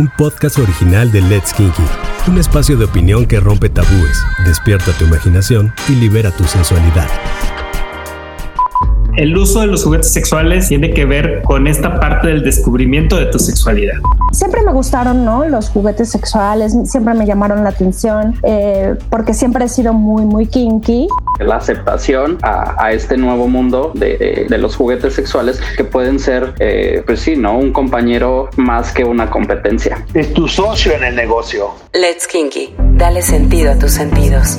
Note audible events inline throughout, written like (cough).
un podcast original de Let's Kinky, un espacio de opinión que rompe tabúes, despierta tu imaginación y libera tu sensualidad. El uso de los juguetes sexuales tiene que ver con esta parte del descubrimiento de tu sexualidad. Siempre me gustaron, ¿no? Los juguetes sexuales, siempre me llamaron la atención, eh, porque siempre he sido muy, muy kinky. La aceptación a, este nuevo mundo de, los juguetes sexuales que pueden ser, eh, pues sí, ¿no? Un compañero más que una competencia. Es tu socio en el negocio. Let's Kinky. Dale sentido a tus sentidos.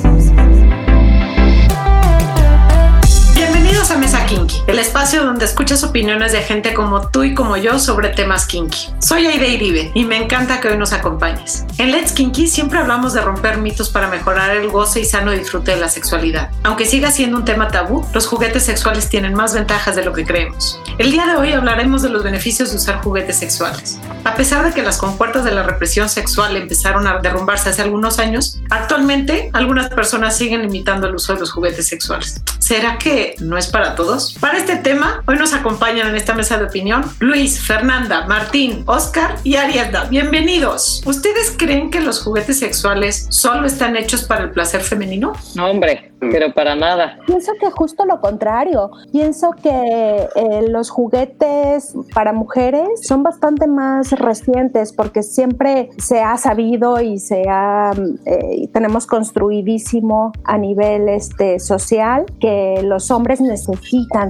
A Mesa Kinky, el espacio donde escuchas opiniones de gente como tú y como yo sobre temas kinky. Soy Aide Iribe y me encanta que hoy nos acompañes. En Let's Kinky siempre hablamos de romper mitos para mejorar el goce y sano disfrute de la sexualidad. Aunque siga siendo un tema tabú, los juguetes sexuales tienen más ventajas de lo que creemos. El día de hoy hablaremos de los beneficios de usar juguetes sexuales. A pesar de que las compuertas de la represión sexual empezaron a derrumbarse hace algunos años, actualmente algunas personas siguen limitando el uso de los juguetes sexuales. ¿Será que no es para todos? Para este tema, hoy nos acompañan en esta mesa de opinión Luis, Fernanda, Martín, Oscar y Ariadna. Bienvenidos. ¿Ustedes creen que los juguetes sexuales solo están hechos para el placer femenino? No, hombre, pero para nada. Pienso que justo lo contrario. Pienso que eh, los juguetes para mujeres son bastante más recientes porque siempre se ha sabido y se ha eh, tenemos construidísimo a nivel este social que los hombres necesitan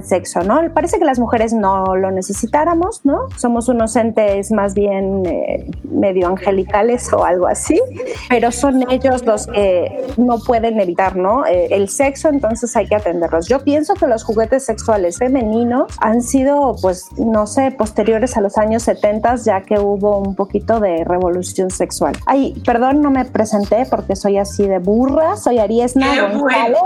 sexo, ¿no? Parece que las mujeres no lo necesitáramos, ¿no? Somos unos entes más bien eh, medio angelicales o algo así, pero son ellos los que no pueden evitar, ¿no? Eh, el sexo, entonces hay que atenderlos. Yo pienso que los juguetes sexuales femeninos han sido, pues, no sé, posteriores a los años 70, ya que hubo un poquito de revolución sexual. Ay, perdón, no me presenté porque soy así de burra, soy Ariesna qué Bueno,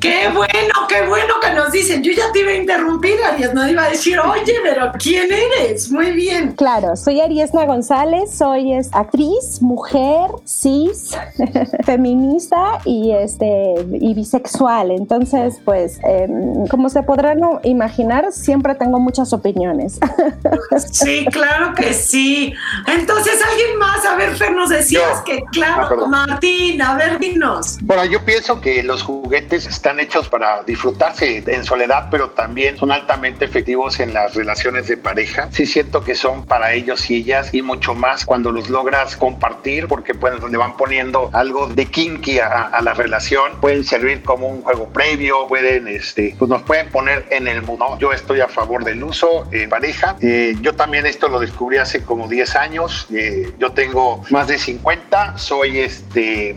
qué bueno, qué bueno que nos dicen. Yo ya te iba a interrumpir, Ariesna, iba a decir, oye, pero ¿quién eres? Muy bien. Claro, soy Ariesna González, soy actriz, mujer, cis, (laughs) feminista y, este, y bisexual. Entonces, pues, em, como se podrán imaginar, siempre tengo muchas opiniones. (laughs) sí, claro que sí. Entonces, alguien más, a ver, Fer, nos decías que, claro, Martín, a ver, dinos. Bueno, yo pienso que los juguetes están hechos para disfrutarse en soledad, pero también son altamente efectivos en las relaciones de pareja. Sí siento que son para ellos y ellas y mucho más cuando los logras compartir porque pues le van poniendo algo de kinky a, la relación. Pueden servir como un juego previo, pueden, este, pues nos pueden poner en el mundo. Yo estoy a favor del uso en pareja. Eh, yo también esto lo descubrí hace como 10 años. Eh, yo tengo más de 50, soy este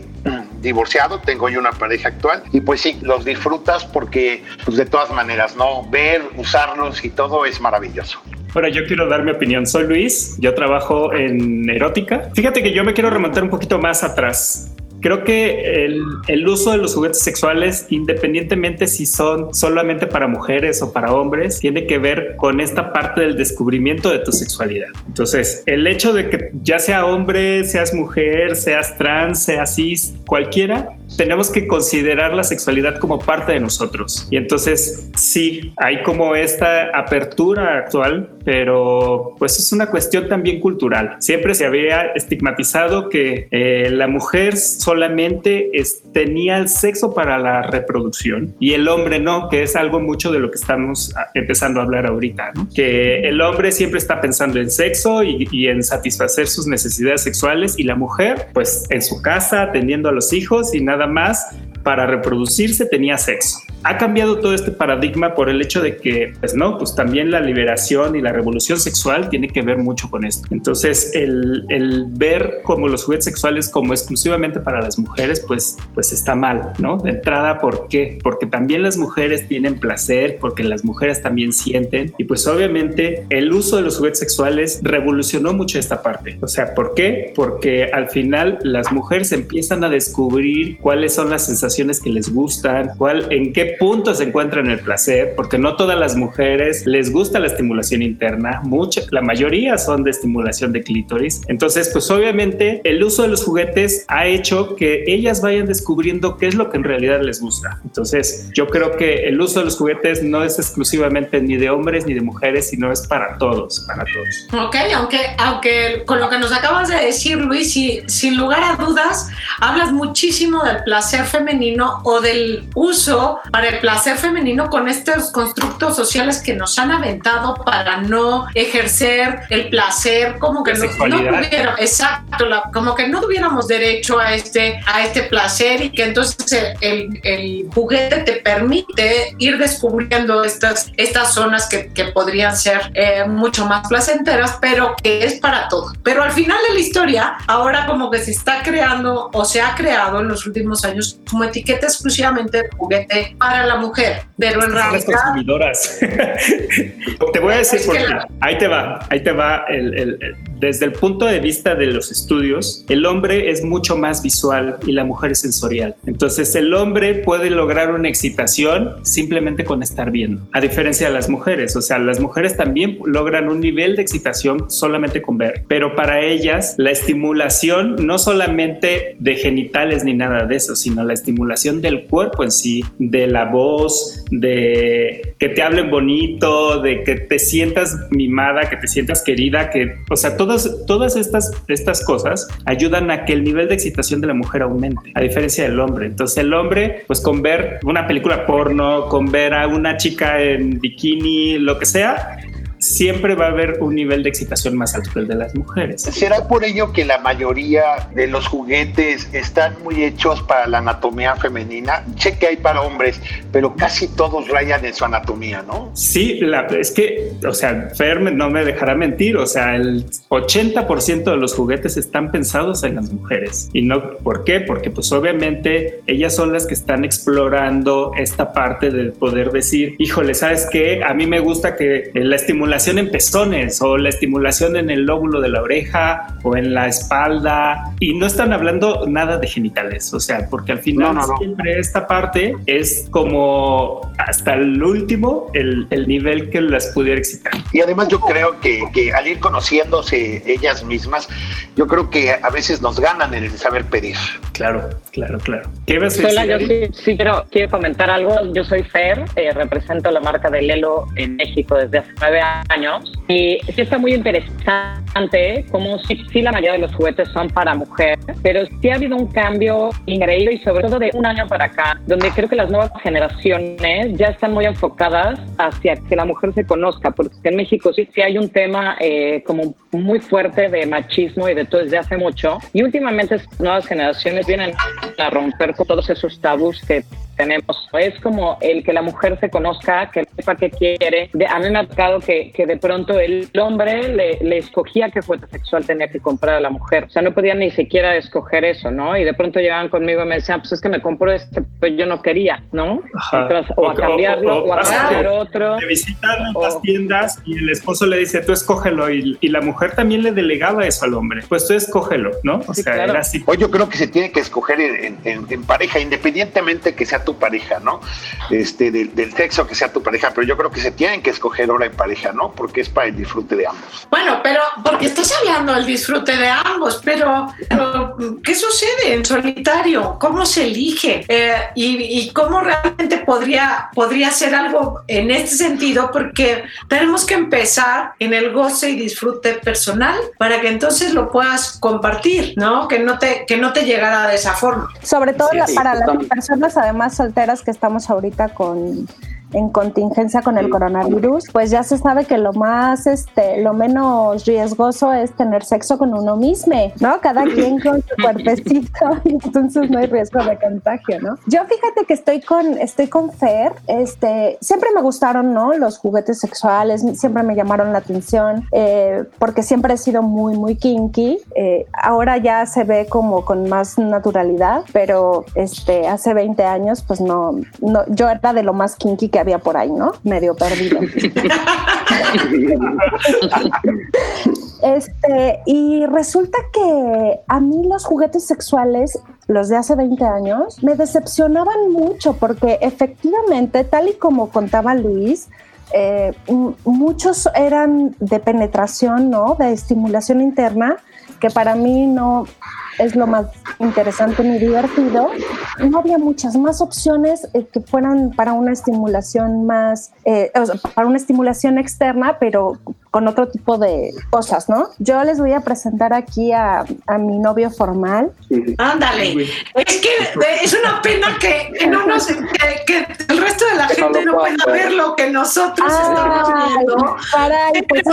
divorciado, tengo yo una pareja actual y pues sí, los disfrutas porque pues de todas maneras, ¿no? Ver, usarlos y todo es maravilloso. Bueno, yo quiero dar mi opinión. Soy Luis, yo trabajo en erótica. Fíjate que yo me quiero remontar un poquito más atrás. Creo que el, el, uso de los juguetes sexuales, independientemente si son solamente para mujeres o para hombres, tiene que ver con esta parte del descubrimiento de tu sexualidad. Entonces, el hecho de que ya sea hombre, seas mujer, seas trans, seas cis, cualquiera, tenemos que considerar la sexualidad como parte de nosotros. Y entonces, sí, hay como esta apertura actual, pero pues es una cuestión también cultural. Siempre se había estigmatizado que eh, la mujer solamente tenía el sexo para la reproducción y el hombre no, que es algo mucho de lo que estamos ah, empezando a hablar ahorita, que el hombre siempre está pensando en sexo y, y en satisfacer sus necesidades sexuales y la mujer pues en su casa atendiendo a los hijos y nada más para reproducirse tenía sexo. Ha cambiado todo este paradigma por el hecho de que, pues no, pues también la liberación y la revolución sexual tiene que ver mucho con esto. Entonces, el, el ver como los juguetes sexuales como exclusivamente para las mujeres, pues, pues está mal, ¿no? De entrada, ¿por qué? Porque también las mujeres tienen placer, porque las mujeres también sienten y pues obviamente el uso de los juguetes sexuales revolucionó mucho esta parte. O sea, ¿por qué? Porque al final las mujeres empiezan a descubrir cuáles son las sensaciones que les gustan, cuál, en qué punto se encuentra en el placer, porque no todas las mujeres les gusta la estimulación interna, mucha, la mayoría son de estimulación de clítoris. Entonces, pues obviamente el uso de los juguetes ha hecho que ellas vayan descubriendo qué es lo que en realidad les gusta. Entonces, yo creo que el uso de los juguetes no es exclusivamente ni de hombres ni de mujeres, sino es para todos, para todos. Ok, aunque, aunque con lo que nos acabas de decir, Luis, y sin lugar a dudas, hablas muchísimo del placer femenino o del uso para el placer femenino con estos constructos sociales que nos han aventado para no ejercer el placer, como que no, no exacto, como que no tuviéramos derecho a este, a este placer y que entonces el, el juguete te permite ir descubriendo estas, estas zonas que, que podrían ser eh, mucho más placenteras, pero que es para todo. Pero al final de la historia, ahora como que se está creando o se ha creado en los últimos años como etiqueta exclusivamente de juguete para la mujer, pero en realidad... (laughs) te voy a decir por qué. Ahí te va, ahí te va el, el, desde el punto de vista de los estudios, el hombre es mucho más visual y la mujer es sensorial. Entonces el hombre puede lograr una excitación simplemente con estar viendo, a diferencia de las mujeres. O sea, las mujeres también logran un nivel de excitación solamente con ver, pero para ellas la estimulación no solamente de genitales ni nada de eso, sino la estimulación del cuerpo en sí, de la voz, de que te hablen bonito, de que te sientas mimada, que te sientas querida, que, o sea, todas, estas, estas cosas ayudan a que el nivel de excitación de la mujer aumente, a diferencia del hombre. Entonces el hombre, pues con ver una película porno, con ver a una chica en bikini, lo que sea, siempre va a haber un nivel de excitación más alto que el de las mujeres. ¿Será por ello que la mayoría de los juguetes están muy hechos para la anatomía femenina? Sé que hay para hombres, pero casi todos rayan en su anatomía, ¿no? Sí, la, es que, o sea, Fer no me dejará mentir, o sea, el 80% de los juguetes están pensados en las mujeres. ¿Y no por qué? Porque pues obviamente ellas son las que están explorando esta parte de poder decir, híjole, ¿sabes qué? A mí me gusta que la estimulación estimulación en pezones o la estimulación en el lóbulo de la oreja o en la espalda y no están hablando nada de genitales, o sea, porque al final siempre esta parte es como hasta el último el, el, nivel que las pudiera excitar. Y además yo creo que, que, al ir conociéndose ellas mismas, yo creo que a veces nos ganan en el saber pedir. Claro, claro, claro. ¿Qué vas a decir? Hola, yo sí, sí quiero, quiero, comentar algo. Yo soy Fer, eh, represento la marca de Lelo en México desde hace nueve años años y sí está muy interesante como si, si la mayoría de los juguetes son para mujer, pero sí ha habido un cambio increíble y sobre todo de un año para acá, donde creo que las nuevas generaciones ya están muy enfocadas hacia que la mujer se conozca, porque en México sí, sí hay un tema eh, como muy fuerte de machismo y de todo desde hace mucho y últimamente las nuevas generaciones vienen a romper con todos esos tabús que tenemos. Es como el que la mujer se conozca, que sepa qué quiere. De, a mí me ha tocado que, que de pronto el hombre le, le, escogía qué juguete sexual tenía que comprar a la mujer. O sea, no podía ni siquiera escoger eso, ¿no? Y de pronto llegaban conmigo y me decían, pues es que me compró este, pues yo no quería, ¿no? Entonces, o, o, a cambiarlo, o, o a cambiar otro. Te visitan las tiendas y el esposo le dice, tú escógelo. Y, y, la mujer también le delegaba eso al hombre. Pues tú escógelo, ¿no? O sí, sea, claro. era así. Hoy yo creo que se tiene que escoger en, en, en pareja, independientemente que sea tu pareja, ¿no? Este, del, del, sexo que sea tu pareja, pero yo creo que se tienen que escoger ahora en pareja, ¿no? Porque es para el disfrute de ambos. Bueno, pero porque estás hablando del disfrute de ambos, pero, pero ¿qué sucede en solitario? ¿Cómo se elige? Eh, y, y, cómo realmente podría, podría ser algo en este sentido? Porque tenemos que empezar en el goce y disfrute personal para que entonces lo puedas compartir, ¿no? Que no te, que no te llegara de esa forma. Sobre todo sí, la, sí, para las personas además solteras que estamos ahorita con en contingencia con el coronavirus, pues ya se sabe que lo más, este, lo menos riesgoso es tener sexo con uno mismo, ¿no? Cada (laughs) quien con su cuerpecito (laughs) entonces no hay riesgo de contagio, ¿no? Yo fíjate que estoy con, estoy con Fer, este, siempre me gustaron, ¿no? Los juguetes sexuales, siempre me llamaron la atención, eh, porque siempre he sido muy, muy kinky. Eh, ahora ya se ve como con más naturalidad, pero este, hace 20 años, pues no, no, yo era de lo más kinky que había por ahí, ¿no? Medio perdido. este, y resulta que a mí los juguetes sexuales los de hace 20 años, me decepcionaban mucho porque efectivamente, tal y como contaba Luis, eh, muchos eran de penetración, ¿no? De estimulación interna, que para mí no es lo más interesante ni divertido. No había muchas más opciones eh, que fueran para una estimulación más, eh, para una estimulación externa, pero con otro tipo de cosas, ¿no? Yo les voy a presentar aquí a, a mi novio formal. Ándale, es que es una pena que, que no nos, que, el resto de la gente no, pueda ver lo que nosotros estamos viendo. Pues,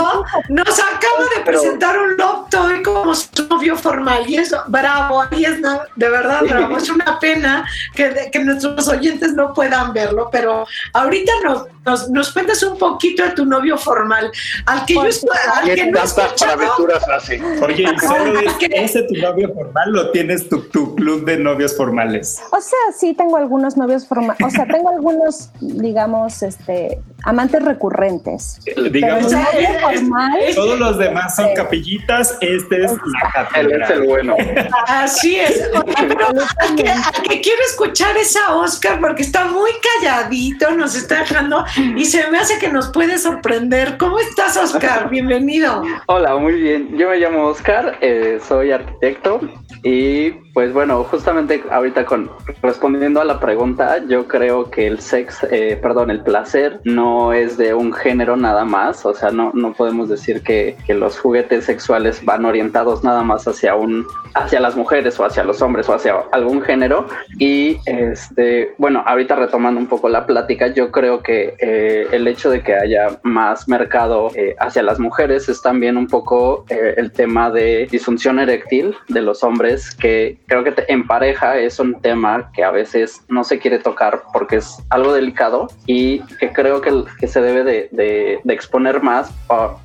nos acaba de presentar un laptop como su novio formal y eso, bravo, ahí es de verdad bravo. Es una pena que, que nuestros oyentes no puedan verlo, pero ahorita nos, nos, nos cuentas un poquito de tu novio formal, al que yo al que no aventuras así. Oye, ¿y solo es ese tu novio formal o tienes tu, tu, club de novios formales? O sea, sí tengo algunos novios formales, o sea, tengo algunos, digamos, este, amantes recurrentes. Digamos, formal, todos los demás son capillitas, este es la catedral. es el bueno. (laughs) Así es. Pero ¿a qué, ¿a qué quiero escuchar esa Oscar? Porque está muy calladito, nos está dejando y se me hace que nos puede sorprender. ¿Cómo estás, Oscar? Bienvenido. Hola, muy bien. Yo me llamo Oscar, eh, soy arquitecto y pues bueno, justamente ahorita con respondiendo a la pregunta, yo creo que el sex, eh, perdón, el placer no es de un género nada más, o sea, no, no podemos decir que, que, los juguetes sexuales van orientados nada más hacia un, hacia las mujeres o hacia los hombres o hacia algún género. Y este, bueno, ahorita retomando un poco la plática, yo creo que eh, el hecho de que haya más mercado eh, hacia las mujeres es también un poco eh, el tema de disfunción eréctil de los hombres que creo que en pareja es un tema que a veces no se quiere tocar porque es algo delicado y que creo que, que se debe de, de, de, exponer más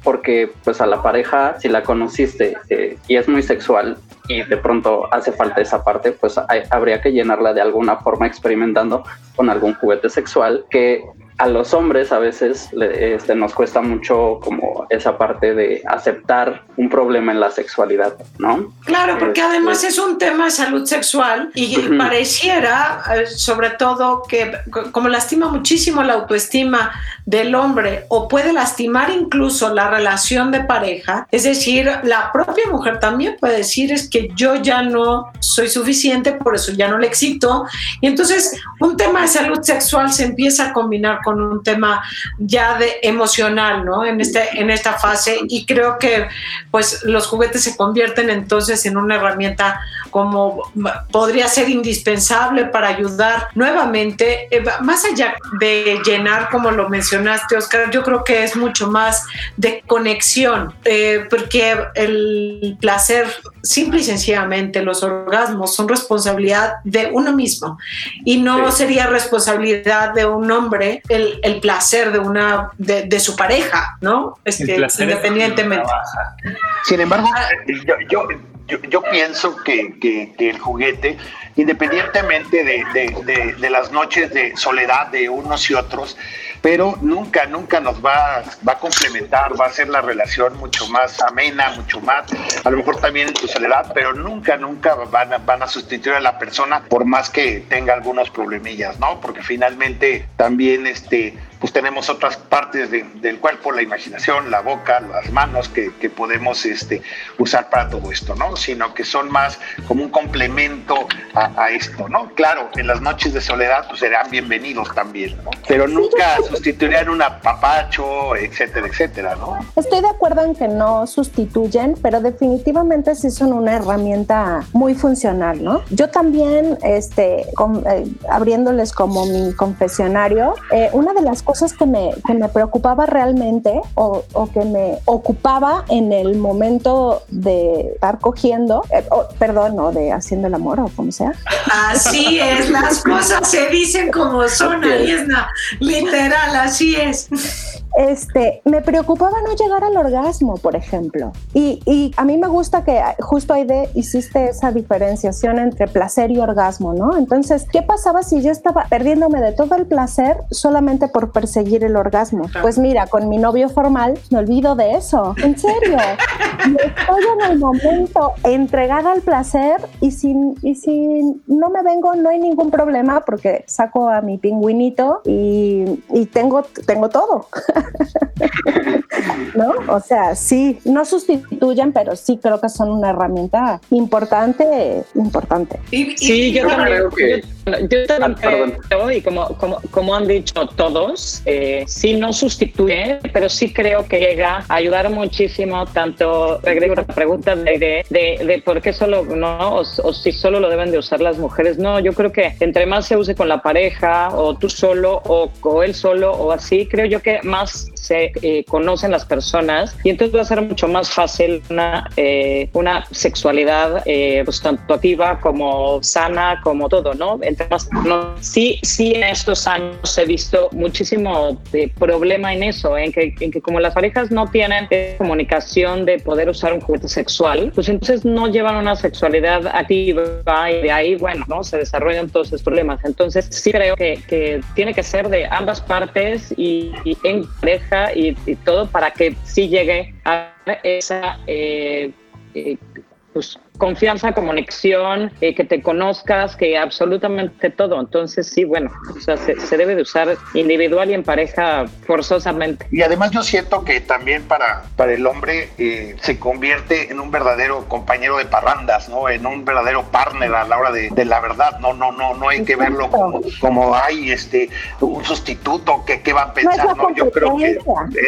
porque pues a la pareja si la conociste eh, y es muy sexual y de pronto hace falta esa parte, pues hay, habría que llenarla de alguna forma experimentando con algún juguete sexual que a los hombres a veces este, nos cuesta mucho como esa parte de aceptar un problema en la sexualidad, ¿no? Claro, porque este, además es un tema de salud sexual y pareciera, eh, sobre todo, que como lastima muchísimo la autoestima del hombre o puede lastimar incluso la relación de pareja, es decir, la propia mujer también puede decir es que yo ya no soy suficiente, por eso ya no le excito. Y entonces un tema de salud sexual se empieza a combinar con un tema ya de emocional, ¿no? En, este, en esta fase y creo que pues los juguetes se convierten entonces en una herramienta como podría ser indispensable para ayudar nuevamente, eh, más allá de llenar, como lo mencionaste, Oscar, yo creo que es mucho más de conexión, eh, porque el placer, simple y sencillamente, los orgasmos son responsabilidad de uno mismo y no sería responsabilidad de un hombre el, placer de una de, su pareja, ¿no? Este, independientemente. Sin embargo, ah. yo, yo, pienso que, el juguete, independientemente de, de, las noches de soledad de unos y otros, pero nunca, nunca nos va, va a complementar, va a hacer la relación mucho más amena, mucho más, a lo mejor también en tu soledad, pero nunca, nunca van van a sustituir a la persona por más que tenga algunos problemillas, ¿no? Porque finalmente también este pues tenemos otras partes del cuerpo, la imaginación, la boca, las manos que, podemos este, usar para todo esto, ¿no? Sino que son más como un complemento a, esto, ¿no? Claro, en las noches de soledad pues serán bienvenidos también, ¿no? Pero nunca sustituirían un apapacho, etcétera, etcétera, ¿no? Estoy de acuerdo en que no sustituyen, pero definitivamente sí son una herramienta muy funcional, ¿no? Yo también, este, eh, abriéndoles como mi confesionario, eh, una de las cosas que me, que me preocupaba realmente o, o, que me ocupaba en el momento de estar cogiendo, eh, perdón, o de haciendo el amor o como sea. Así es, las cosas se dicen como son, es literal, así es este, me preocupaba no llegar al orgasmo, por ejemplo. Y, y a mí me gusta que justo ahí de hiciste esa diferenciación entre placer y orgasmo, ¿no? Entonces, ¿qué pasaba si yo estaba perdiéndome de todo el placer solamente por perseguir el orgasmo? Pues mira, con mi novio formal me olvido de eso. En serio. (laughs) estoy en el momento entregada al placer y si, y si no me vengo, no hay ningún problema porque saco a mi pingüinito y, y tengo, tengo todo. (laughs) (laughs) ¿No? O sea, sí, no sustituyen, pero sí creo que son una herramienta importante, importante. sí, yo también, creo que... yo, también creo, y como, como, como han dicho todos, eh, sí no sustituye, pero sí creo que llega a ayudar muchísimo, tanto, regreso la pregunta de, de, de, por qué solo, ¿no? O, o, si solo lo deben de usar las mujeres. No, yo creo que entre más se use con la pareja, o tú solo, o, o él solo, o así, creo yo que más us. Se eh, conocen las personas y entonces va a ser mucho más fácil una, eh, una sexualidad eh, pues tanto activa como sana, como todo, ¿no? Entre más, no, sí, sí en estos años he visto muchísimo problema en eso, en que, en que como las parejas no tienen comunicación de poder usar un juguete sexual, pues entonces no llevan una sexualidad activa y de ahí, bueno, ¿no? Se desarrollan todos esos problemas. Entonces sí creo que, que tiene que ser de ambas partes y, y en pareja y, y, todo para que sí llegue a esa eh, eh, pues, confianza, conexión, eh, que te conozcas, que absolutamente todo. Entonces, sí, bueno, o sea, se, se, debe de usar individual y en pareja forzosamente. Y además yo siento que también para, para el hombre eh, se convierte en un verdadero compañero de parrandas, ¿no? En un verdadero partner a la hora de, de la verdad. No, no, no, no hay que verlo como, como hay este, un sustituto que, que van a pensar, no, ¿no? Yo creo que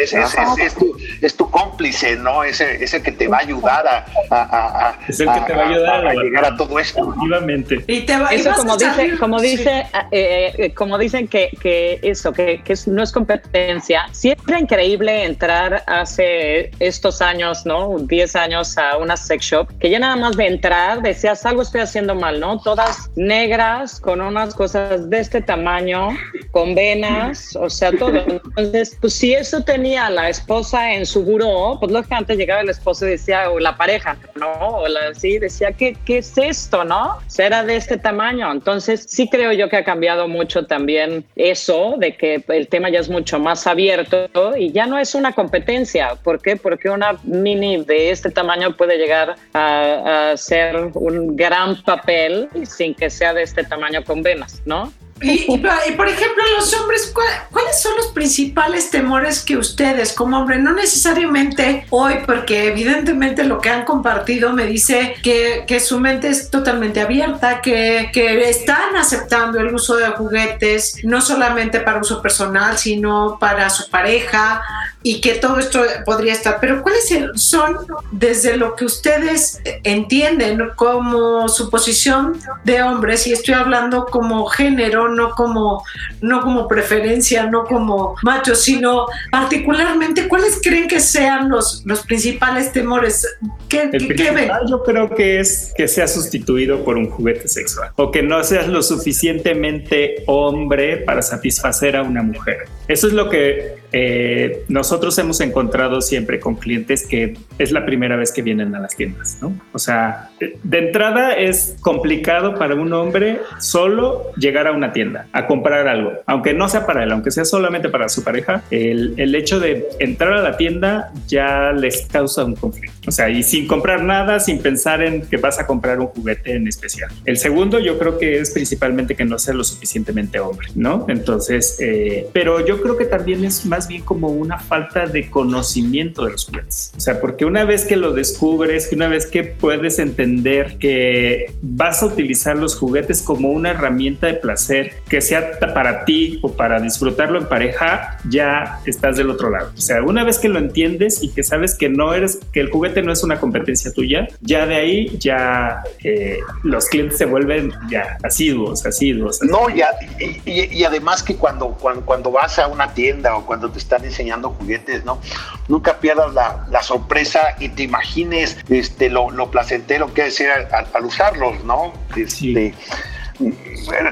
es, es, es, es, tu, es tu cómplice, ¿no? Ese, ese que te va a ayudar a, a, a, es el que te va a ayudar a llegar a todo esto. Efectivamente. Y te va, eso como dice, como dice, sí. eh, como dicen que, que eso, que, que, no es competencia. Siempre increíble entrar hace estos años, ¿no? 10 años a una sex shop, que ya nada más de entrar decías algo estoy haciendo mal, ¿no? Todas negras, con unas cosas de este tamaño, con venas, o sea, todo. Entonces, pues si eso tenía la esposa en su buró, pues lógicamente llegaba el esposo y decía, o la pareja, ¿no? O la, sí, decía, ¿qué, ¿qué es esto, no? Será de este tamaño. Entonces, sí creo yo que ha cambiado mucho también eso, de que el tema ya es mucho más abierto y ya no es una competencia. ¿Por qué? Porque una mini de este tamaño puede llegar a, a ser un gran papel sin que sea de este tamaño con venas, ¿no? Y, por ejemplo, los hombres, ¿cuál, ¿cuáles son los principales temores que ustedes como hombre, no necesariamente hoy, porque evidentemente lo que han compartido me dice que, que su mente es totalmente abierta, que, que, están aceptando el uso de juguetes, no solamente para uso personal, sino para su pareja, y que todo esto podría estar. Pero ¿cuáles son, desde lo que ustedes entienden como su posición de hombres, y estoy hablando como género, no como, no como preferencia, no como macho, sino particularmente, ¿cuáles creen que sean los, los principales temores? ¿Qué, El ¿qué, ven? Yo creo que es que sea sustituido por un juguete sexual o que no seas lo suficientemente hombre para satisfacer a una mujer. Eso es lo que eh, nosotros hemos encontrado siempre con clientes que es la primera vez que vienen a las tiendas, ¿no? O sea, de entrada es complicado para un hombre solo llegar a una tienda a comprar algo, aunque no sea para él, aunque sea solamente para su pareja, el, el hecho de entrar a la tienda ya les causa un conflicto. O sea, y sin comprar nada, sin pensar en que vas a comprar un juguete en especial. El segundo yo creo que es principalmente que no sea lo suficientemente hombre, ¿no? Entonces, eh, pero yo creo que también es más bien como una falta de conocimiento de los juguetes. O sea, porque una vez que lo descubres, que una vez que puedes entender que vas a utilizar los juguetes como una herramienta de placer, que sea para ti o para disfrutarlo en pareja, ya estás del otro lado. O sea, una vez que lo entiendes y que sabes que no eres, que el juguete no es una competencia tuya, ya de ahí ya eh, los clientes se vuelven ya asiduos, asiduos. asiduos. No, ya, y, y, y, además que cuando, cuando, cuando vas a una tienda o cuando te están enseñando juguetes, ¿no? Nunca pierdas la, la sorpresa y te imagines este, lo, lo placentero que es al, al usarlos, ¿no? Este, sí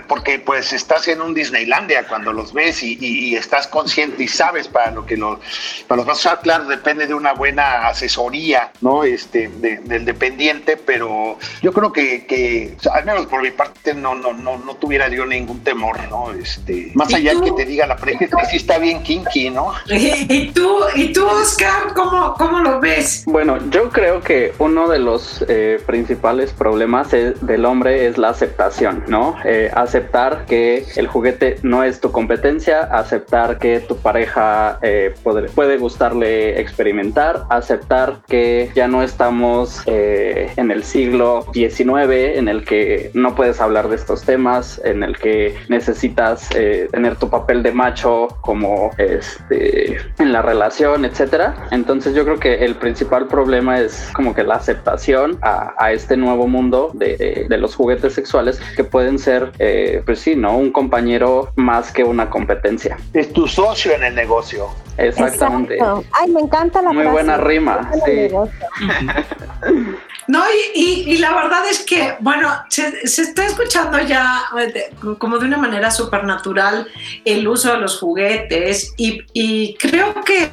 porque pues estás en un Disneylandia cuando los ves y, estás consciente y sabes para lo que los, para los vas a usar, claro, depende de una buena asesoría, ¿no? Este, del dependiente, pero yo creo que, que al menos por mi parte no, no, no, no tuviera yo ningún temor, ¿no? Este, más allá de que te diga la pregunta, que sí está bien kinky, ¿no? (laughs) ¿Y tú, y tú Oscar, cómo, cómo lo ves? Bueno, yo creo que uno de los eh, principales problemas del hombre es la aceptación, ¿no? Eh, aceptar que el juguete no es tu competencia, aceptar que tu pareja eh, puede, puede, gustarle experimentar, aceptar que ya no estamos en el siglo XIX en el que no puedes hablar de estos temas, en el que necesitas tener tu papel de macho como este en la relación, etcétera. Entonces yo creo que el principal problema es como que la aceptación a, este nuevo mundo de, los juguetes sexuales que pueden ser, eh, pues sí, ¿no? Un compañero más que una competencia. Es tu socio en el negocio. Exactamente. Ay, me encanta la Muy buena rima. Sí. (laughs) No, y, la verdad es que, bueno, se, está escuchando ya eh, como de una manera supernatural el uso de los juguetes y, creo que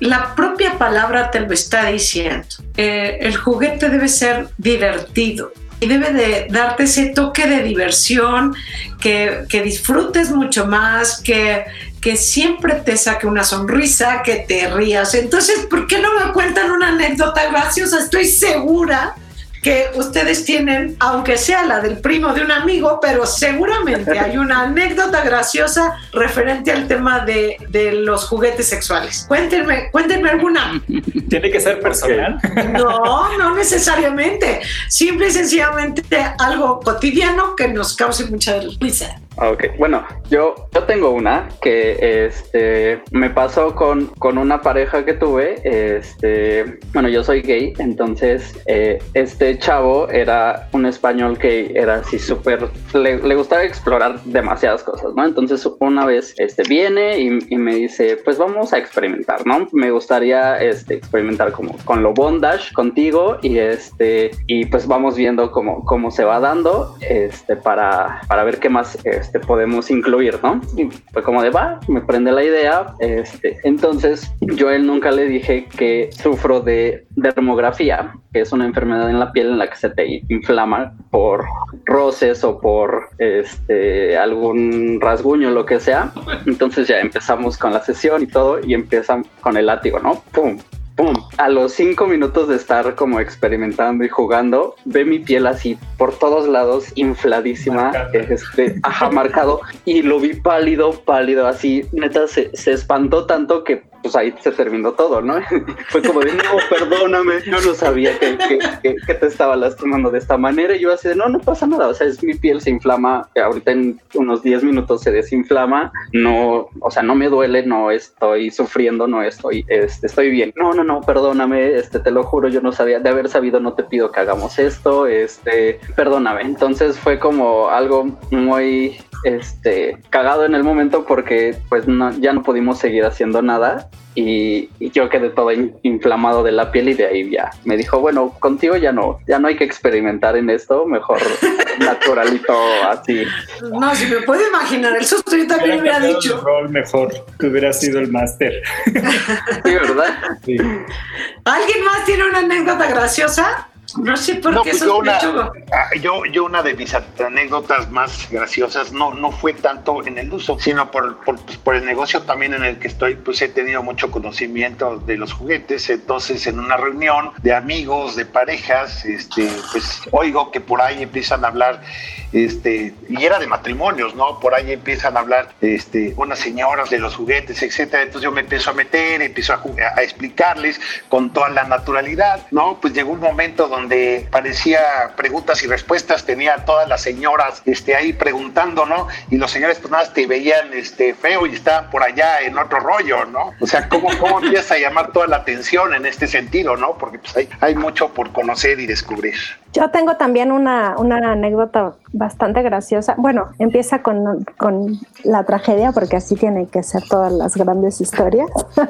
la propia palabra te lo está diciendo. Eh, el juguete debe ser divertido y debe de darte ese toque de diversión, que, disfrutes mucho más, que que siempre te saque una sonrisa, que te rías. Entonces, ¿por qué no me cuentan una anécdota graciosa? Estoy segura que ustedes tienen, aunque sea la del primo de un amigo, pero seguramente hay una anécdota graciosa referente al tema de, de los juguetes sexuales. Cuéntenme, cuéntenme alguna. ¿Tiene que ser personal? No, no necesariamente. Simple y sencillamente algo cotidiano que nos cause mucha risa. Ok, bueno, yo, yo tengo una que este, me pasó con, con una pareja que tuve. Este, bueno, yo soy gay, entonces eh, este chavo era un español que era así súper, le, le, gustaba explorar demasiadas cosas, ¿no? Entonces una vez este, viene y, y, me dice, pues vamos a experimentar, ¿no? Me gustaría este, experimentar como con lo bondage contigo y, este, y pues vamos viendo cómo, cómo se va dando este, para, para ver qué más... Este, este, podemos incluir, ¿no? Y fue como de, va, me prende la idea. Este, entonces, yo a él nunca le dije que sufro de dermografía, que es una enfermedad en la piel en la que se te inflama por roces o por este, algún rasguño, lo que sea. Entonces ya empezamos con la sesión y todo y empiezan con el látigo, ¿no? ¡Pum! A los cinco minutos de estar como experimentando y jugando, ve mi piel así por todos lados, infladísima, este, ajá, marcado, y lo vi pálido, pálido, así, neta, se, se espantó tanto que pues ahí se terminó todo, ¿no? (laughs) Fue como de, no, perdóname, yo no sabía que, que, te estaba lastimando de esta manera. Y yo así de, no, no pasa nada, o sea, es mi piel se inflama, ahorita en unos 10 minutos se desinflama, no, o sea, no me duele, no estoy sufriendo, no estoy, este, estoy bien. No, no, no, perdóname, este, te lo juro, yo no sabía, de haber sabido no te pido que hagamos esto, este, perdóname. Entonces fue como algo muy, este, cagado en el momento porque pues ya no pudimos seguir haciendo nada y, yo quedé todo inflamado de la piel y de ahí ya me dijo, bueno, contigo ya no, ya no hay que experimentar en esto, mejor (laughs) naturalito así. No, si me puedo imaginar el susto, yo también hubiera dicho. rol mejor, que hubiera sido el máster. sí, ¿verdad? Sí. ¿Alguien más tiene una anécdota graciosa? No sé por qué pues yo, una, ah, yo, yo, una de mis anécdotas más graciosas no, no fue tanto en el uso, sino por, por, pues, por, el negocio también en el que estoy, pues he tenido mucho conocimiento de los juguetes. Entonces, en una reunión de amigos, de parejas, este, pues oigo que por ahí empiezan a hablar, este, y era de matrimonios, ¿no? Por ahí empiezan a hablar este, unas señoras de los juguetes, etcétera. Entonces yo me empiezo a meter, empiezo a, a explicarles con toda la naturalidad, ¿no? Pues llegó un momento donde parecía preguntas y respuestas, tenía todas las señoras este, ahí preguntando, ¿no? Y los señores pues nada te veían este, feo y estaban por allá en otro rollo, ¿no? O sea, ¿cómo, cómo empieza a llamar toda la atención en este sentido, ¿no? Porque pues hay, hay mucho por conocer y descubrir. Yo tengo también una, una anécdota bastante graciosa. Bueno, empieza con, con, la tragedia, porque así tienen que ser todas las grandes historias. (laughs)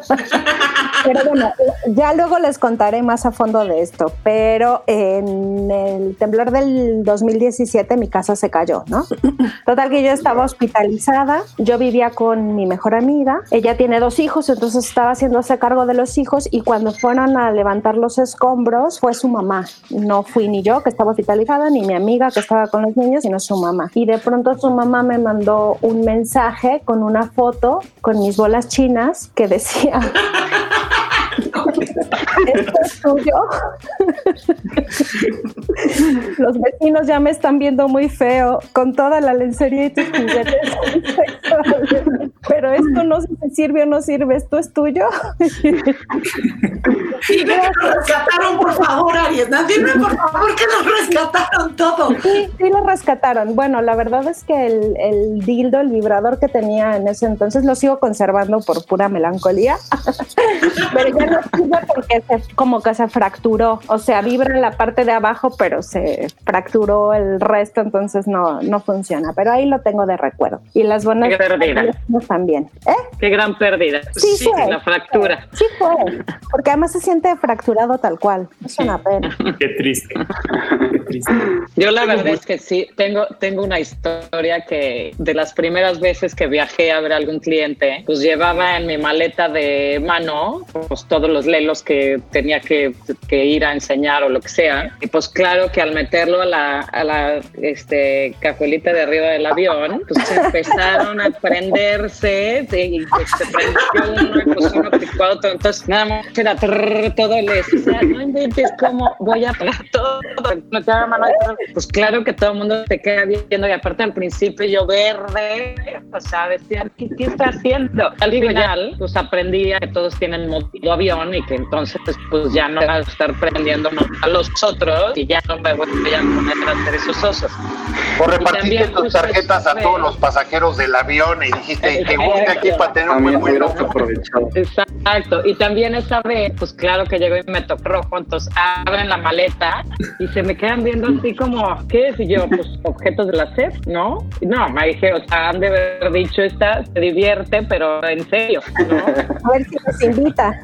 Pero bueno, ya luego les contaré más a fondo de esto, pero en el temblor del 2017 mi casa se cayó, ¿no? Total que yo estaba hospitalizada, yo vivía con mi mejor amiga, ella tiene dos hijos, entonces estaba haciéndose cargo de los hijos y cuando fueron a levantar los escombros fue su mamá, no fui ni yo que estaba hospitalizada, ni mi amiga que estaba con los niños, sino su mamá. Y de pronto su mamá me mandó un mensaje con una foto con mis bolas chinas que decía... ¿Esto es tuyo? (laughs) Los vecinos ya me están viendo muy feo con toda la lencería y tus juguetes (laughs) no sé si sirve o no sirve, ¿esto es tuyo? Dime que lo rescataron, por favor, Ariadna. Dime, por favor, que lo rescataron todo. Sí, sí lo rescataron. Bueno, la verdad es que el, el dildo, el vibrador que tenía en ese entonces, lo sigo conservando por pura melancolía. (laughs) Pero ya no sirve porque se, como que se fracturó. O sea, vibra en la parte de abajo, pero se fracturó el resto, entonces no, no funciona. Pero ahí lo tengo de recuerdo. Y las buenas también. ¿Eh? Qué gran pérdida. Sí, fue. La fractura. Sí fue. Porque además se siente fracturado tal cual. Es una pena. Qué triste. Qué triste. Yo la verdad es que sí, tengo, tengo una historia que de las primeras veces que viajé a ver a algún cliente, pues llevaba en mi maleta de mano pues todos los lelos que tenía que, que ir a enseñar o lo que sea. Y pues claro que al meterlo a la, a la este, cajuelita de arriba del avión, pues se (laughs) empezaron a prenderse de- y pues, se prendió uno, pues uno picó a otro. Entonces nada más era trrr, todo el o sea, no inventes cómo voy a pagar todo. No te mano. Pues claro que todo el mundo te queda viendo y aparte al principio yo verde, o sea, decía, ¿qué, qué está haciendo? Al final, pues aprendí a que todos tienen modo avión y que entonces pues ya no va a estar prendiendo a los otros y ya no me voy a poner a hacer esos osos. O repartiste tus pues, tarjetas a todos los pasajeros del avión y dijiste que busque aquí para tener un buen hubieras vuelo. aprovechado. Exacto, y también esa vez, pues claro que llegó y me tocó rojo, entonces abren la maleta y se me quedan viendo así como, ¿qué es? Y yo, pues objetos de la SEP, ¿no? Y No, me dije, o sea, han de haber dicho esta, se divierte, pero en serio, ¿no? A ver si nos invita.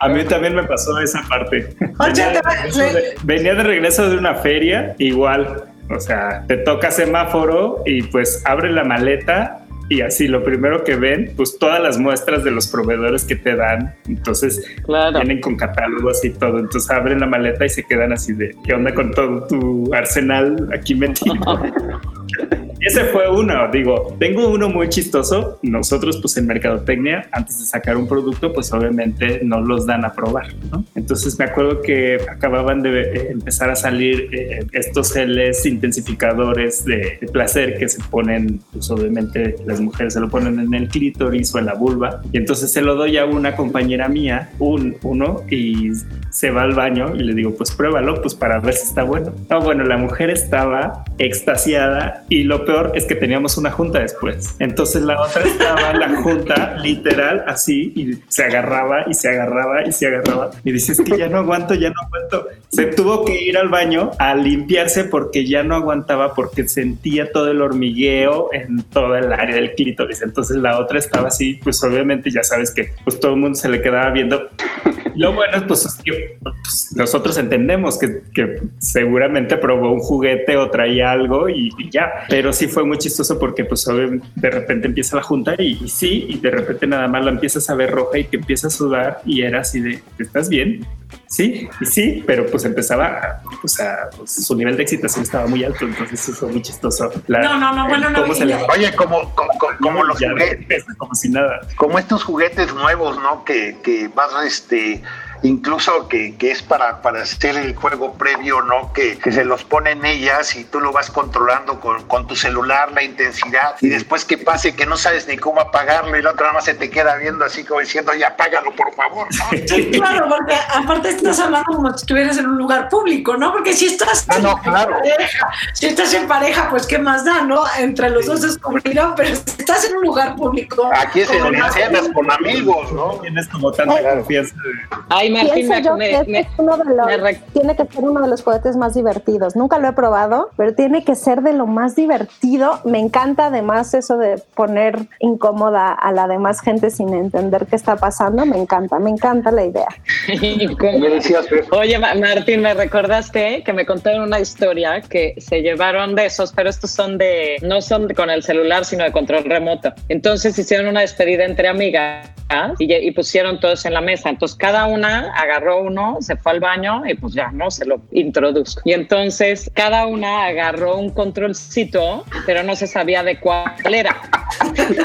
A mí también me pasó esa parte. Oye, Venía de, venía de regreso de una feria, igual. O sea, te toca semáforo y pues abre la maleta y así lo primero que ven, pues todas las muestras de los proveedores que te dan. Entonces Claro. vienen con catálogos y todo. Entonces abren la maleta y se quedan así de ¿qué onda con todo tu arsenal aquí metido? (laughs) Ese fue uno, digo, tengo uno muy chistoso. Nosotros, pues en Mercadotecnia, antes de sacar un producto, pues obviamente no los dan a probar. Entonces me acuerdo que acababan de eh, empezar a salir eh, estos geles intensificadores de, de placer que se ponen, pues obviamente las mujeres se lo ponen en el clítoris o en la vulva. Y entonces se lo doy a una compañera mía, un, uno, y se va al baño y le digo, pues pruébalo, pues para ver si está bueno. No, bueno, la mujer estaba extasiada y lo peor es que teníamos una junta después. Entonces la otra estaba en la junta (laughs) literal así y se agarraba y se agarraba y se agarraba y dice, es que ya no aguanto, ya no aguanto. Se tuvo que ir al baño a limpiarse porque ya no aguantaba porque sentía todo el hormigueo en toda el área del clítoris. Entonces la otra estaba así, pues obviamente ya sabes que pues todo el mundo se le quedaba viendo lo bueno es pues, es que, pues, nosotros entendemos que, seguramente probó un juguete o traía algo y, ya, pero sí fue muy chistoso porque pues de repente empieza la junta y, y sí, y de repente nada más la empiezas a ver roja y que empieza a sudar y era así de, ¿estás bien? Sí, sí, pero pues empezaba, pues, a, pues, su nivel de excitación estaba muy alto, entonces sí fue muy chistoso. La- No, no, no, bueno, no, le Oye, como, como, como los juguetes, como si nada. como estos juguetes nuevos, ¿no? Que, que vas, este, incluso que, que es para, para hacer el juego previo, ¿no? Que, que se los ponen ellas y tú lo vas controlando con, con tu celular, la intensidad, y después que pase que no sabes ni cómo apagarlo y la otra nada más se te queda viendo así como diciendo, ya apágalo, por favor, ¿no? (laughs) Sí, claro, porque aparte estás hablando como si estuvieras en un lugar público, ¿no? Porque si estás, Ah, no, claro. en pareja, si estás en pareja, pues qué más da, ¿no? Entre los dos descubrirán, pero si estás en un lugar público. Aquí es en cenas con amigos, ¿no? Tienes como tanta confianza. De- Ahí pienso yo que este es uno de los, tiene que ser uno de los juguetes más divertidos. Nunca lo he probado, pero tiene que ser de lo más divertido. Me encanta además eso de poner incómoda a la demás gente sin entender qué está pasando. Me encanta, me encanta la idea. (laughs) Oye, Martín, me recordaste que me contaron una historia que se llevaron de esos, pero estos son de, no son con el celular, sino de control remoto. Entonces hicieron una despedida entre amigas y, pusieron todos en la mesa. Entonces cada una agarró uno, se fue al baño y pues ya, ¿no? Se lo introduzco. Y entonces cada una agarró un controlcito, pero no se sabía de cuál era.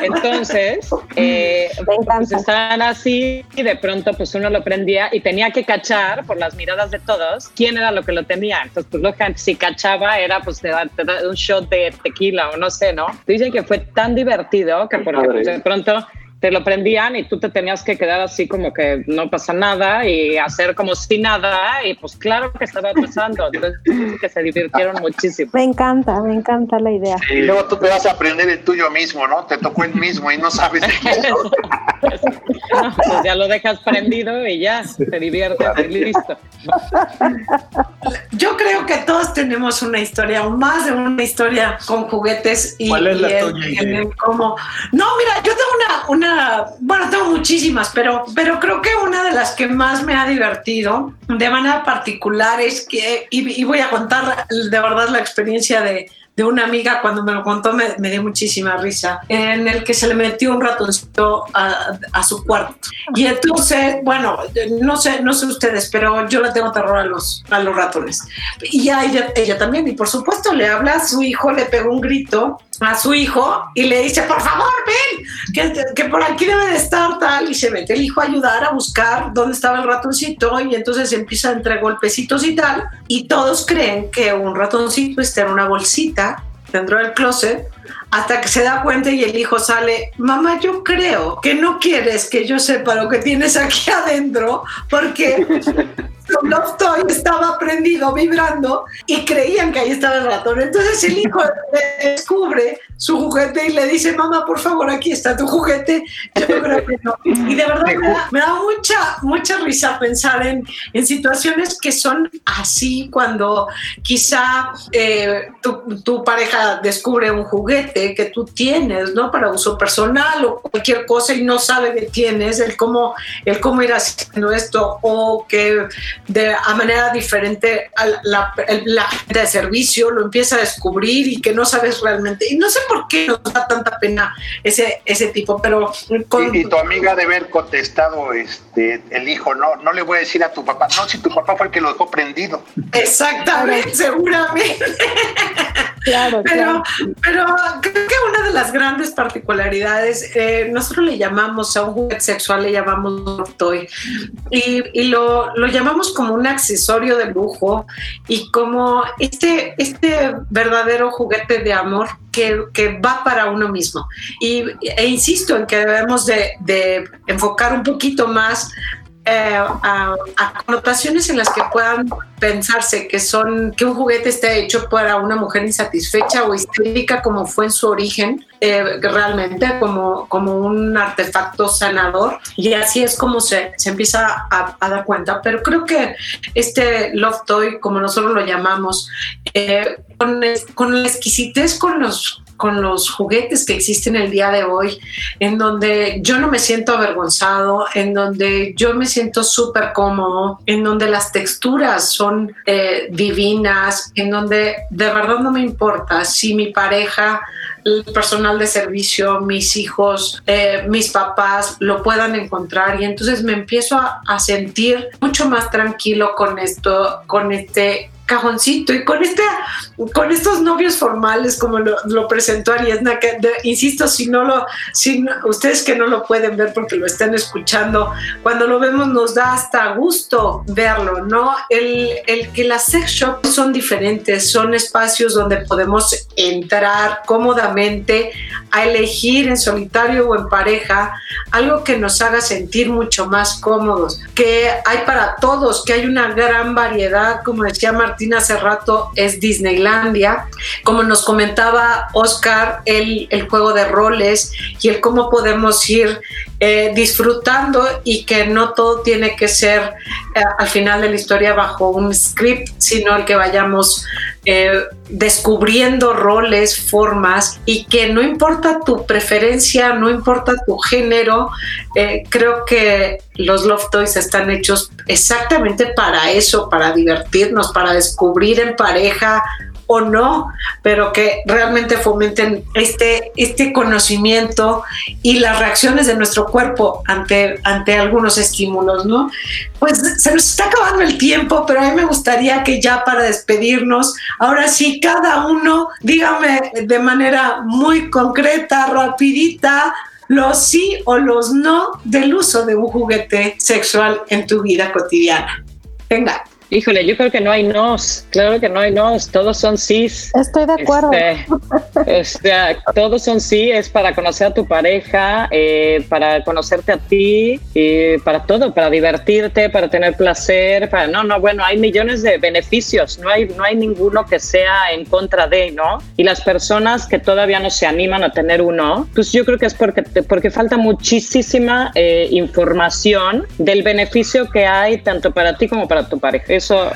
Entonces, (laughs) eh, pues estaban así y de pronto pues uno lo prendía y tenía que cachar por las miradas de todos quién era lo que lo tenía. Entonces, pues lo que si cachaba era pues te da, un shot de tequila o no sé, ¿no? Dicen que fue tan divertido que por pues, de pronto te lo prendían y tú te tenías que quedar así como que no pasa nada y hacer como si nada y pues claro que estaba pasando, entonces que se divirtieron muchísimo. Me encanta, me encanta la idea. Y luego tú te vas a aprender el tuyo mismo, ¿no? Te tocó el mismo y no sabes (laughs) pues ya lo dejas prendido y ya, te diviertes y listo. Yo creo que todos tenemos una historia, o más de una historia con juguetes y, ¿Cuál es la tuya? como, no, mira, yo tengo una, una bueno, tengo muchísimas, pero, pero creo que una de las que más me ha divertido de manera particular es que, y, voy a contar de verdad la experiencia de, de una amiga cuando me lo contó me, me, dio muchísima risa, en el que se le metió un ratoncito a, a, su cuarto. Y entonces, bueno, no sé, no sé ustedes, pero yo le tengo terror a los, a los ratones. Y ella, ella también, y por supuesto le habla a su hijo, le pegó un grito a su hijo y le dice, por favor, ven, que, por aquí debe de estar tal, y se mete el hijo a ayudar a buscar dónde estaba el ratoncito y entonces empieza entre golpecitos y tal, y todos creen que un ratoncito está en una bolsita dentro del closet hasta que se da cuenta y el hijo sale, mamá, yo creo que no quieres que yo sepa lo que tienes aquí (laughs) adentro porque su love toy estaba prendido, vibrando y creían que ahí estaba el ratón. Entonces el hijo descubre su juguete y le dice, mamá, por favor, aquí está tu juguete. Yo creo que no. Y de verdad me da, mucha, mucha risa pensar en, en, situaciones que son así cuando quizá eh, tu, tu, pareja descubre un juguete que tú tienes, ¿no? Para uso personal o cualquier cosa y no sabe que tienes, el cómo, el cómo ir haciendo esto o que de a manera diferente la, la, de servicio lo empieza a descubrir y que no sabes realmente. Y no sé por qué nos da tanta pena ese, ese tipo, pero... y, tu amiga de haber contestado, este, el hijo, no, no le voy a decir a tu papá, no, si tu papá fue el que lo dejó prendido. Exactamente, seguramente. Claro, pero, pero creo que una de las grandes particularidades, eh, nosotros le llamamos a un juguete sexual, le llamamos toy, y, y lo, lo, llamamos como un accesorio de lujo y como este, este verdadero juguete de amor que, que va para uno mismo. Y, e insisto en que debemos de, de enfocar un poquito más eh, a, connotaciones en las que puedan pensarse que son que un juguete está hecho para una mujer insatisfecha o histérica como fue en su origen eh, realmente como, como un artefacto sanador. Y así es como se, se empieza a, a, dar cuenta. Pero creo que este love toy como nosotros lo llamamos eh, con, la exquisitez con los con los juguetes que existen el día de hoy, en donde yo no me siento avergonzado, en donde yo me siento súper cómodo, en donde las texturas son eh, divinas, en donde de verdad no me importa si mi pareja el personal de servicio, mis hijos, eh, mis papás lo puedan encontrar. Y entonces me empiezo a, a, sentir mucho más tranquilo con esto, con este cajoncito y con este con estos novios formales como lo, lo presentó Ariadna que insisto si no lo si ustedes que no lo pueden ver porque lo están escuchando cuando lo vemos nos da hasta gusto verlo no el, el que las sex shops son diferentes son espacios donde podemos entrar cómodamente a elegir en solitario o en pareja algo que nos haga sentir mucho más cómodos que hay para todos que hay una gran variedad como decía Martín hace rato es Disneylandia. Como nos comentaba Oscar, el, el juego de roles y el cómo podemos ir eh, disfrutando y que no todo tiene que ser eh, al final de la historia bajo un script, sino el que vayamos eh, descubriendo roles, formas y que no importa tu preferencia, no importa tu género, creo que los Love Toys están hechos exactamente para eso, para divertirnos, para descubrir en pareja o no, pero que realmente fomenten este, este conocimiento y las reacciones de nuestro cuerpo ante, ante algunos estímulos, ¿no? Pues se nos está acabando el tiempo, pero a mí me gustaría que ya para despedirnos, ahora sí, cada uno, dígame de manera muy concreta, rapidita, los sí o los no del uso de un juguete sexual en tu vida cotidiana. Venga. Híjole, yo creo que no hay nos, claro que no hay nos, todos son sís. Estoy de acuerdo. Este, todos son sí, es para conocer a tu pareja, eh, para conocerte a ti, para todo, para divertirte, para tener placer, para no, no, bueno, hay millones de beneficios, no hay, no hay ninguno que sea en contra de, ¿no? Y las personas que todavía no se animan a tener uno, pues yo creo que es porque, porque falta muchísima eh, información del beneficio que hay tanto para ti como para tu pareja eso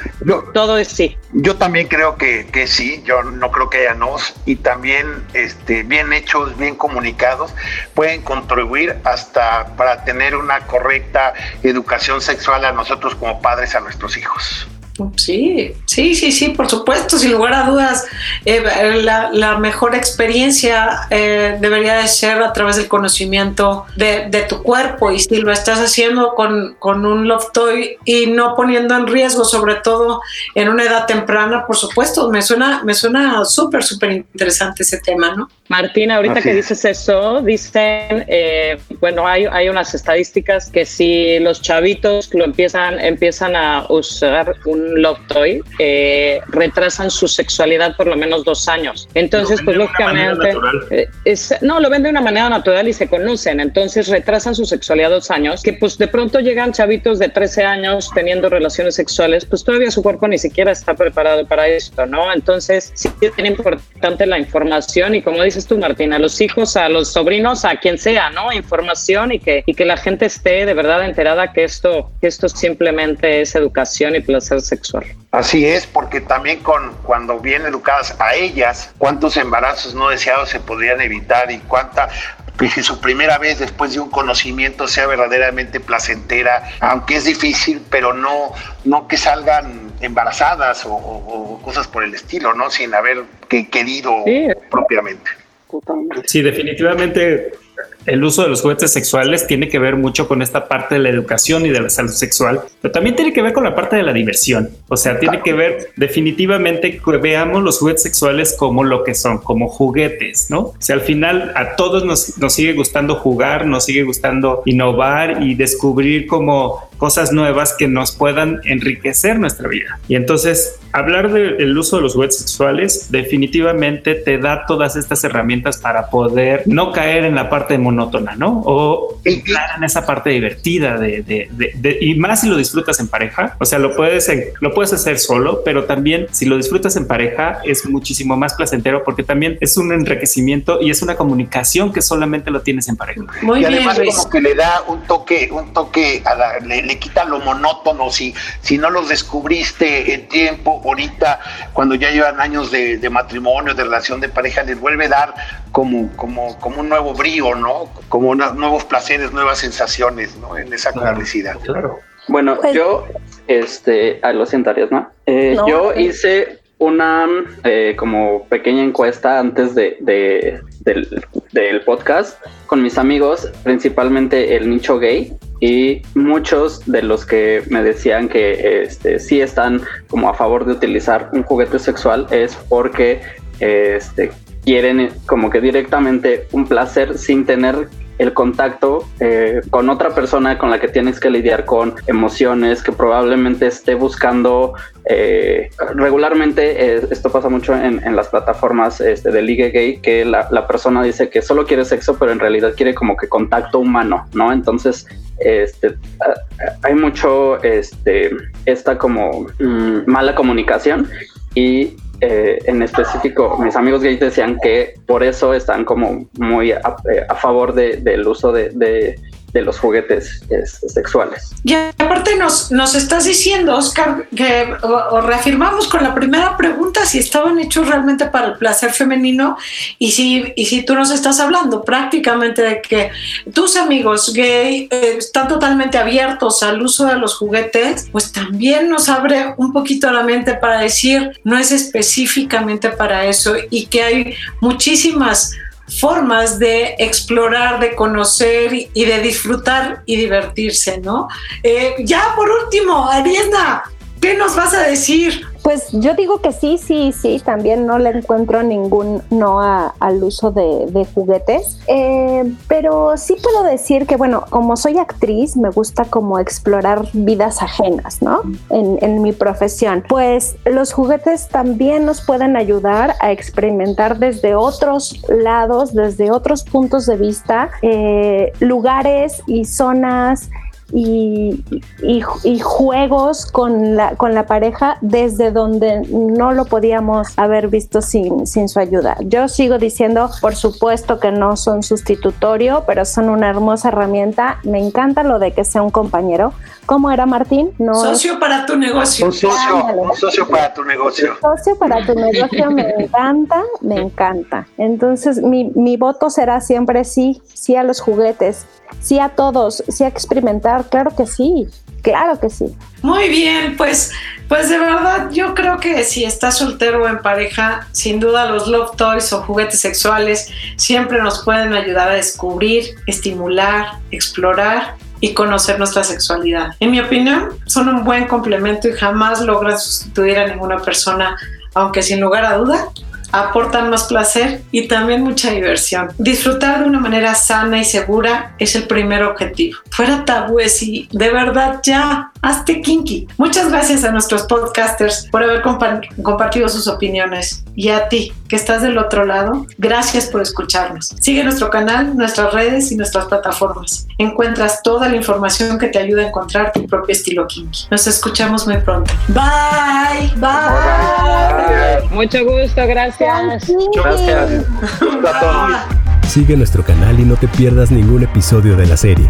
todo es sí. Yo también creo que, que, sí, yo no creo que haya nos y también este, bien hechos, bien comunicados, pueden contribuir hasta para tener una correcta educación sexual a nosotros como padres, a nuestros hijos. Sí, sí, sí, sí, por supuesto, sin lugar a dudas, eh, la, mejor experiencia eh, debería de ser a través del conocimiento de, tu cuerpo. Y si lo estás haciendo con, con, un love toy y no poniendo en riesgo, sobre todo en una edad temprana, por supuesto, me suena, me suena súper, súper interesante ese tema, ¿no? Martina, ahorita que dices eso, dicen, eh, bueno, hay, hay unas estadísticas que si los chavitos lo empiezan, empiezan a usar un love toy, eh, retrasan su sexualidad por lo menos dos años. Entonces, pues lógicamente, eh, es, no, lo ven de una manera natural y se conocen. Entonces, retrasan su sexualidad dos años, que pues de pronto llegan chavitos de 13 años teniendo relaciones sexuales, pues todavía su cuerpo ni siquiera está preparado para esto, ¿no? Entonces, sí es importante la información y como dices tú, Martina, a los hijos, a los sobrinos, a quien sea, ¿no? Información y que, y que la gente esté de verdad enterada que esto, que esto simplemente es educación y placer sexual Así es, porque también con cuando vienen educadas a ellas, cuántos embarazos no deseados se podrían evitar y cuánta que su primera vez después de un conocimiento sea verdaderamente placentera, aunque es difícil, pero no, no que salgan embarazadas o, cosas por el estilo, ¿no? Sin haber que querido propiamente. Sí, definitivamente el uso de los juguetes sexuales tiene que ver mucho con esta parte de la educación y de la salud sexual, pero también tiene que ver con la parte de la diversión. O sea, tiene que ver definitivamente que veamos los juguetes sexuales como lo que son, como juguetes, ¿no? O sea, al final a todos nos, nos sigue gustando jugar, nos sigue gustando innovar y descubrir como cosas nuevas que nos puedan enriquecer nuestra vida. Y entonces, hablar del uso de los juguetes sexuales definitivamente te da todas estas herramientas para poder no caer en la parte monótona, ¿no? O entrar en esa parte divertida de, de, y más si lo disfrutas en pareja, o sea, lo puedes, lo puedes hacer solo, pero también si lo disfrutas en pareja es muchísimo más placentero porque también es un enriquecimiento y es una comunicación que solamente lo tienes en pareja. Muy y además como que le da un toque, un toque a la, le quita lo monótono, si, si no los descubriste en tiempo, ahorita, cuando ya llevan años de, matrimonio, de relación de pareja, les vuelve a dar como, como, como un nuevo brío, ¿no? Como nuevos placeres, nuevas sensaciones, ¿no? En esa claro, Claro. Bueno, pues yo, este, a lo siento, ¿no? Eh, yo hice una eh, como pequeña encuesta antes de, del, del, podcast con mis amigos, principalmente el nicho gay, y muchos de los que me decían que este, sí están como a favor de utilizar un juguete sexual es porque este, quieren como que directamente un placer sin tener el contacto eh, con otra persona con la que tienes que lidiar con emociones, que probablemente esté buscando eh, regularmente, eh, esto pasa mucho en, las plataformas este, de ligue gay, que la, persona dice que solo quiere sexo, pero en realidad quiere como que contacto humano, ¿no? Entonces, este, hay mucho, este, esta como mm, mala comunicación y eh, en específico, mis amigos gays decían que por eso están como muy a, eh, favor del uso de, de los juguetes sexuales. Y aparte nos, nos estás diciendo, Oscar, que o, reafirmamos con la primera pregunta si estaban hechos realmente para el placer femenino y si, y si tú nos estás hablando prácticamente de que tus amigos gay eh, están totalmente abiertos al uso de los juguetes, pues también nos abre un poquito la mente para decir, no es específicamente para eso y que hay muchísimas formas de explorar, de conocer y de disfrutar y divertirse, ¿no? Eh, ya por último, Ariadna, ¿qué nos vas a decir? Pues yo digo que sí, sí, sí, también no le encuentro ningún no al uso de, juguetes, eh, pero sí puedo decir que, bueno, como soy actriz, me gusta como explorar vidas ajenas, ¿no? En, mi profesión. Pues los juguetes también nos pueden ayudar a experimentar desde otros lados, desde otros puntos de vista, eh, lugares y zonas y, y, juegos con la, con la pareja desde donde no lo podíamos haber visto sin, sin su ayuda. Yo sigo diciendo, por supuesto que no son sustitutorio, pero son una hermosa herramienta. Me encanta lo de que sea un compañero. ¿Cómo era Martín? No socio para tu negocio. Un socio, socio para tu negocio. Socio para tu negocio me (laughs) encanta, me encanta. Entonces mi, mi voto será siempre sí, sí a los juguetes sí a todos, sí a experimentar, claro que sí, claro que sí. Muy bien, pues, pues de verdad yo creo que si estás soltero o en pareja, sin duda los love toys o juguetes sexuales siempre nos pueden ayudar a descubrir, estimular, explorar y conocer nuestra sexualidad. En mi opinión, son un buen complemento y jamás logran sustituir a ninguna persona, aunque sin lugar a duda aportan más placer y también mucha diversión. Disfrutar de una manera sana y segura es el primer objetivo. Fuera tabúes y de verdad ya, hazte kinky. Muchas gracias a nuestros podcasters por haber compartido sus opiniones y a ti que estás del otro lado, gracias por escucharnos. Sigue nuestro canal, nuestras redes y nuestras plataformas. Encuentras toda la información que te ayuda a encontrar tu propio estilo kinky. Nos escuchamos muy pronto. Bye. Bye. Mucho gusto, gracias. Gracias. Sigue nuestro canal y no te pierdas ningún episodio de la serie.